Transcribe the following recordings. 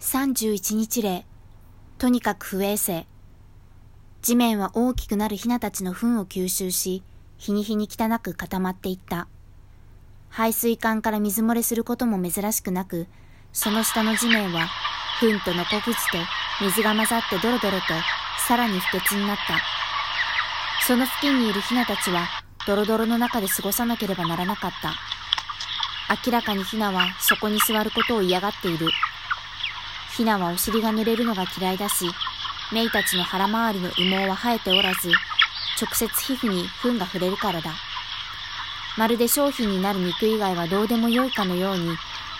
31日例、とにかく不衛生。地面は大きくなるヒナたちの糞を吸収し、日に日に汚く固まっていった。排水管から水漏れすることも珍しくなく、その下の地面は、糞とノコグツと水が混ざってドロドロと、さらに不潔になった。その付近にいるヒナたちは、ドロドロの中で過ごさなければならなかった。明らかにヒナはそこに座ることを嫌がっている。ヒナはお尻が濡れるのが嫌いだし、メイたちの腹回りの羽毛は生えておらず、直接皮膚に糞が触れるからだ。まるで商品になる肉以外はどうでもよいかのように、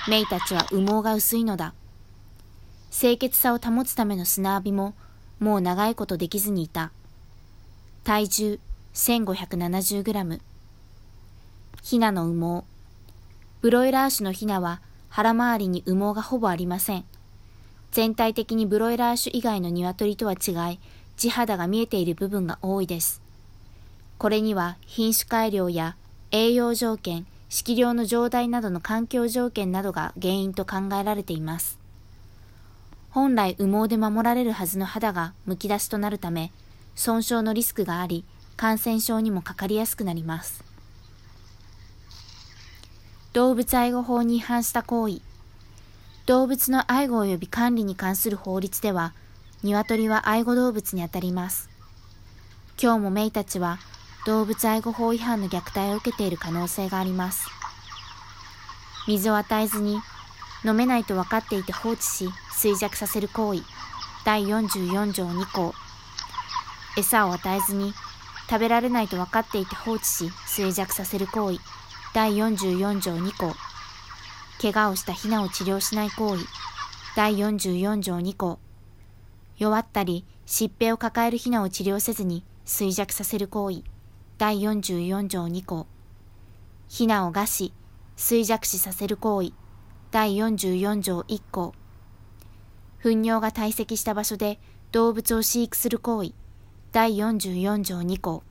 メイたちは羽毛が薄いのだ。清潔さを保つための砂浴びも、もう長いことできずにいた。体重1570グラム。ヒナの羽毛。ブロイラー種のヒナは腹回りに羽毛がほぼありません。全体的にブロイラー種以外の鶏とは違い、地肌が見えている部分が多いです。これには品種改良や栄養条件、色量の状態などの環境条件などが原因と考えられています。本来羽毛で守られるはずの肌がむき出しとなるため、損傷のリスクがあり、感染症にもかかりやすくなります。動物愛護法に違反した行為。動物の愛護及び管理に関する法律では、鶏は愛護動物にあたります。今日もメイたちは動物愛護法違反の虐待を受けている可能性があります。水を与えずに飲めないと分かっていて放置し衰弱させる行為第44条2項餌を与えずに食べられないと分かっていて放置し衰弱させる行為第44条2項怪我をしたヒナを治療しない行為。第44条2項。弱ったり疾病を抱えるヒナを治療せずに衰弱させる行為。第44条2項。ヒナを餓死衰弱死させる行為。第44条1項。糞尿が堆積した場所で動物を飼育する行為。第44条2項。